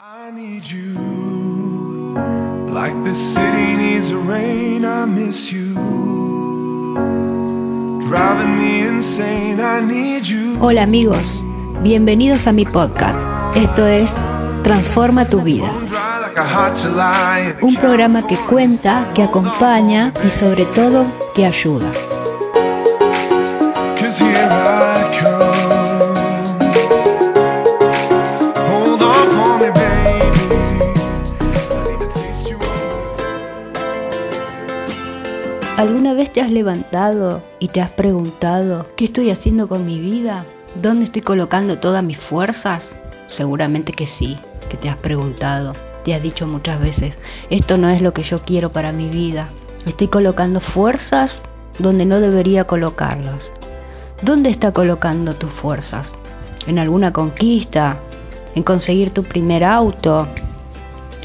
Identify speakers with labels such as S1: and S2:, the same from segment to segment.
S1: I need you like the city needs a rain. I miss you driving me insane. I need you.
S2: Hola amigos, bienvenidos a mi podcast. Esto es Transforma tu vida. Un programa que cuenta, que acompaña y sobre todo que ayuda. Te has levantado y te has preguntado qué estoy haciendo con mi vida? ¿Dónde estoy colocando todas mis fuerzas? Seguramente que sí, que te has preguntado. Te has dicho muchas veces, esto no es lo que yo quiero para mi vida. Estoy colocando fuerzas donde no debería colocarlas. ¿Dónde está colocando tus fuerzas? ¿En alguna conquista? ¿En conseguir tu primer auto?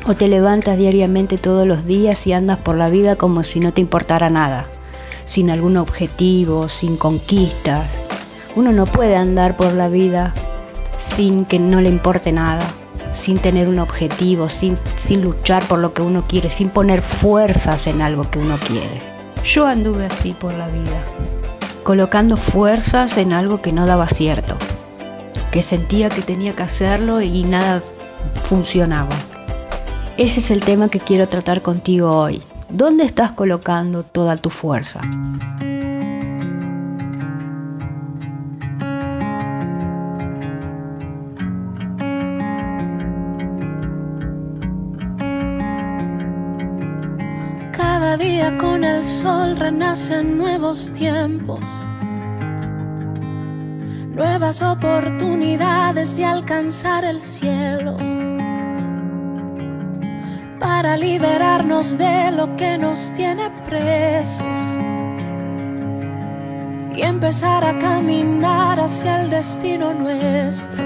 S2: ¿O te levantas diariamente todos los días y andas por la vida como si no te importara nada? Sin algún objetivo, sin conquistas. Uno no puede andar por la vida sin que no le importe nada, sin tener un objetivo, sin, sin luchar por lo que uno quiere, sin poner fuerzas en algo que uno quiere. Yo anduve así por la vida, colocando fuerzas en algo que no daba cierto, que sentía que tenía que hacerlo y nada funcionaba. Ese es el tema que quiero tratar contigo hoy. ¿Dónde estás colocando toda tu fuerza?
S3: Cada día con el sol renacen nuevos tiempos, nuevas oportunidades de alcanzar el cielo, para liberarnos de lo que nos tiene presos y empezar a caminar hacia el destino nuestro.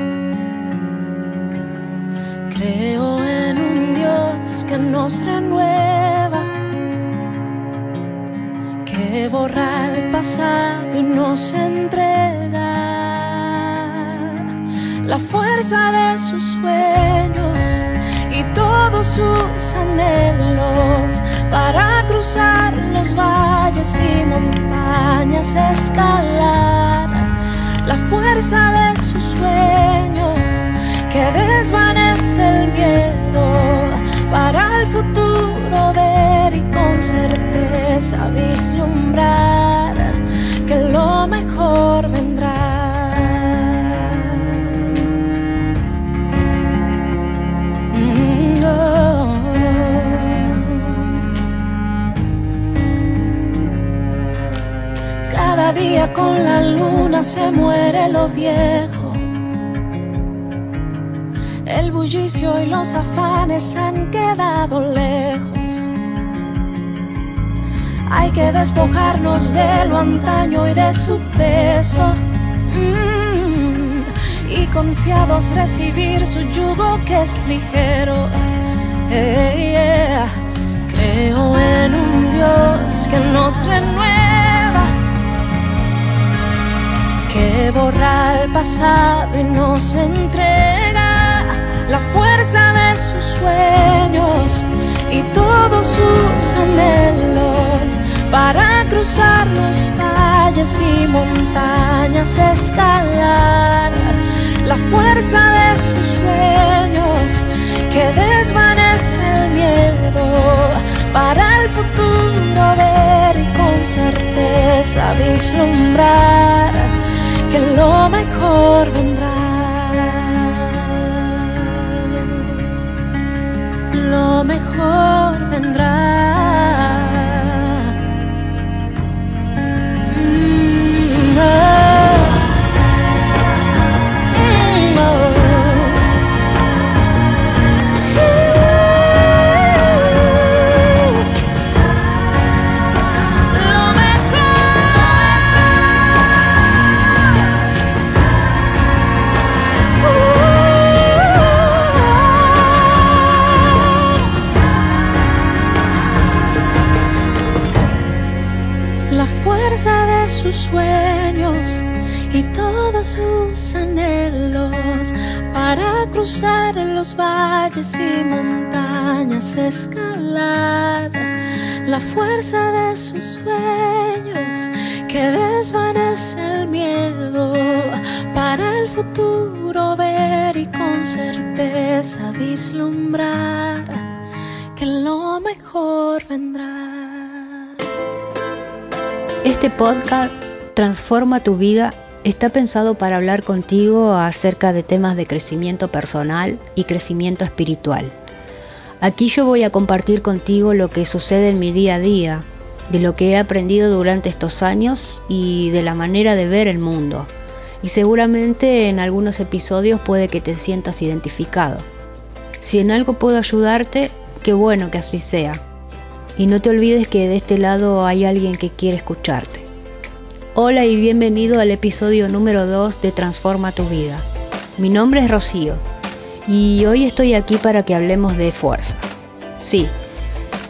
S3: Creo en un Dios que nos renueva que borra el pasado y nos entrega la fuerza de sus sueños y todos sus anhelos para cruzar los valles y montañas, escalar la fuerza de sus sueños que desvanece lo viejo. El bullicio y los afanes han quedado lejos. Hay que despojarnos de lo antaño y de su peso. Mm, y confiados recibir su yugo que es ligero. Pasado vendrá. Montes y montañas escalar la fuerza de sus sueños que desvanece el miedo para el futuro ver y con certeza vislumbrar que lo mejor vendrá.
S2: Este podcast Transforma tu vida está pensado para hablar contigo acerca de temas de crecimiento personal y crecimiento espiritual. Aquí yo voy a compartir contigo lo que sucede en mi día a día, de lo que he aprendido durante estos años y de la manera de ver el mundo. Y seguramente en algunos episodios puede que te sientas identificado. Si en algo puedo ayudarte, qué bueno que así sea. Y no te olvides que de este lado hay alguien que quiere escucharte. Hola y bienvenido al episodio número 2 de Transforma tu vida. Mi nombre es Rocío y hoy estoy aquí para que hablemos de fuerza. Sí,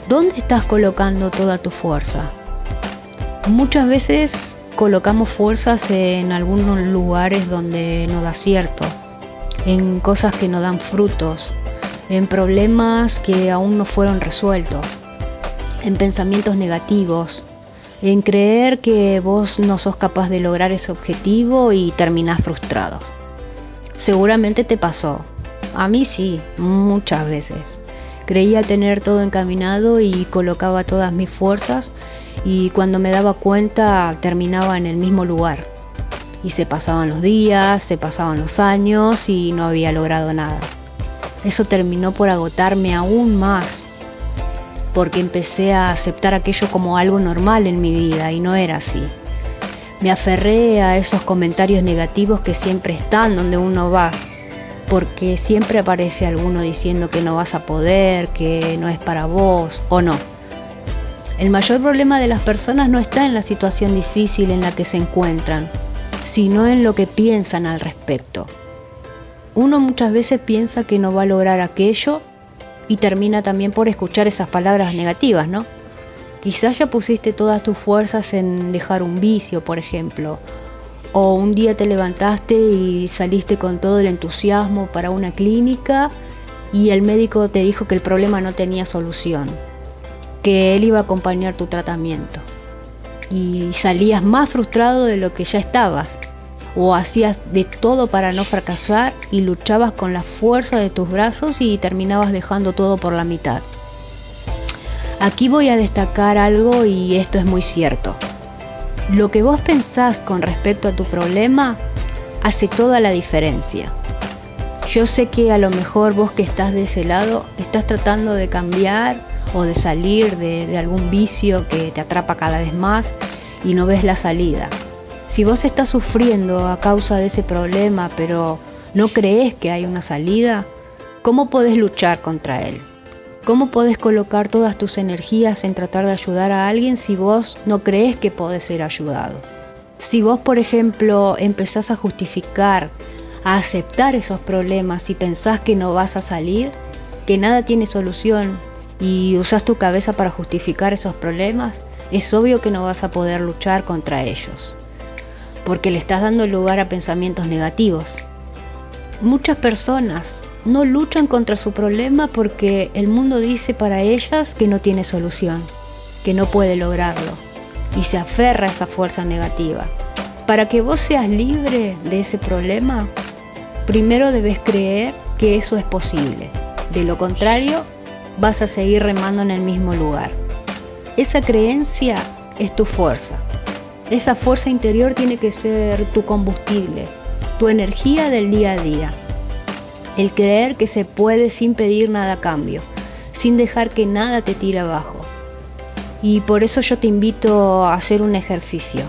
S2: ¿dónde estás colocando toda tu fuerza? Muchas veces colocamos fuerzas en algunos lugares donde no da cierto, en cosas que no dan frutos, en problemas que aún no fueron resueltos, en pensamientos negativos, en creer que vos no sos capaz de lograr ese objetivo y terminás frustrado. Seguramente te pasó, a mí sí, muchas veces. Creía tener todo encaminado y colocaba todas mis fuerzas y cuando me daba cuenta terminaba en el mismo lugar. Y se pasaban los días, se pasaban los años y no había logrado nada. Eso terminó por agotarme aún más, porque empecé a aceptar aquello como algo normal en mi vida y no era así. Me aferré a esos comentarios negativos que siempre están donde uno va, porque siempre aparece alguno diciendo que no vas a poder, que no es para vos o no. El mayor problema de las personas no está en la situación difícil en la que se encuentran, sino en lo que piensan al respecto. Uno muchas veces piensa que no va a lograr aquello y termina también por escuchar esas palabras negativas, ¿no? Quizás ya pusiste todas tus fuerzas en dejar un vicio, por ejemplo, o un día te levantaste y saliste con todo el entusiasmo para una clínica y el médico te dijo que el problema no tenía solución, que él iba a acompañar tu tratamiento. Y salías más frustrado de lo que ya estabas, o hacías de todo para no fracasar y luchabas con la fuerza de tus brazos y terminabas dejando todo por la mitad. Aquí voy a destacar algo y esto es muy cierto. Lo que vos pensás con respecto a tu problema hace toda la diferencia. Yo sé que a lo mejor vos que estás de ese lado estás tratando de cambiar o de salir de, algún vicio que te atrapa cada vez más y no ves la salida. Si vos estás sufriendo a causa de ese problema pero no crees que hay una salida, ¿cómo podés luchar contra él? ¿Cómo podés colocar todas tus energías en tratar de ayudar a alguien si vos no crees que podés ser ayudado? Si vos, por ejemplo, empezás a justificar, a aceptar esos problemas y pensás que no vas a salir, que nada tiene solución y usás tu cabeza para justificar esos problemas, es obvio que no vas a poder luchar contra ellos, porque le estás dando lugar a pensamientos negativos. Muchas personas no luchan contra su problema porque el mundo dice para ellas que no tiene solución, que no puede lograrlo y se aferra a esa fuerza negativa. Para que vos seas libre de ese problema, primero debes creer que eso es posible. De lo contrario, vas a seguir remando en el mismo lugar. Esa creencia es tu fuerza. Esa fuerza interior tiene que ser tu combustible, tu energía del día a día el creer que se puede sin pedir nada a cambio, sin dejar que nada te tire abajo. Y por eso yo te invito a hacer un ejercicio.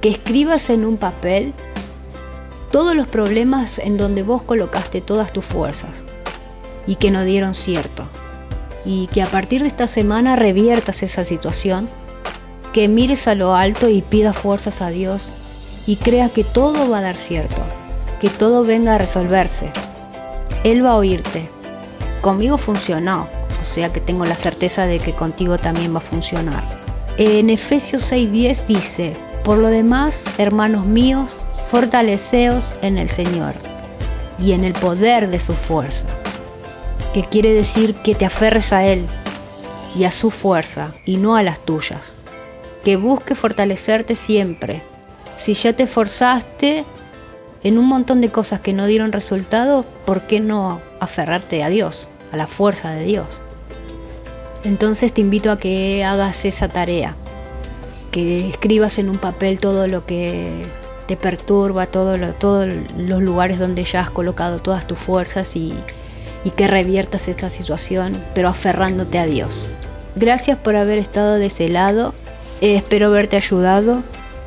S2: Que escribas en un papel todos los problemas en donde vos colocaste todas tus fuerzas y que no dieron cierto. Y que a partir de esta semana reviertas esa situación, que mires a lo alto y pidas fuerzas a Dios y creas que todo va a dar cierto que todo venga a resolverse. Él va a oírte. Conmigo funcionó, o sea que tengo la certeza de que contigo también va a funcionar. En Efesios 6:10 dice, por lo demás, hermanos míos, fortaleceos en el Señor y en el poder de su fuerza. que quiere decir que te aferres a Él y a su fuerza y no a las tuyas. Que busque fortalecerte siempre. Si ya te esforzaste en un montón de cosas que no dieron resultado, ¿por qué no aferrarte a Dios, a la fuerza de Dios? Entonces te invito a que hagas esa tarea, que escribas en un papel todo lo que te perturba, todo todos los lugares donde ya has colocado todas tus fuerzas y, y que reviertas esta situación, pero aferrándote a Dios. Gracias por haber estado de ese lado, espero haberte ayudado.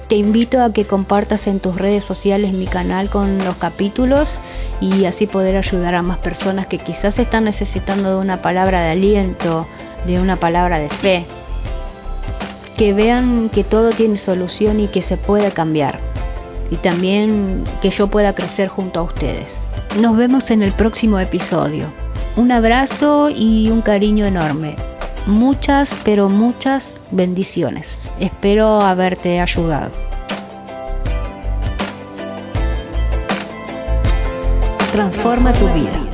S2: Te invito a que compartas en tus redes sociales mi canal con los capítulos y así poder ayudar a más personas que quizás están necesitando de una palabra de aliento, de una palabra de fe. Que vean que todo tiene solución y que se puede cambiar. Y también que yo pueda crecer junto a ustedes. Nos vemos en el próximo episodio. Un abrazo y un cariño enorme. Muchas, pero muchas bendiciones. Espero haberte ayudado. Transforma tu vida.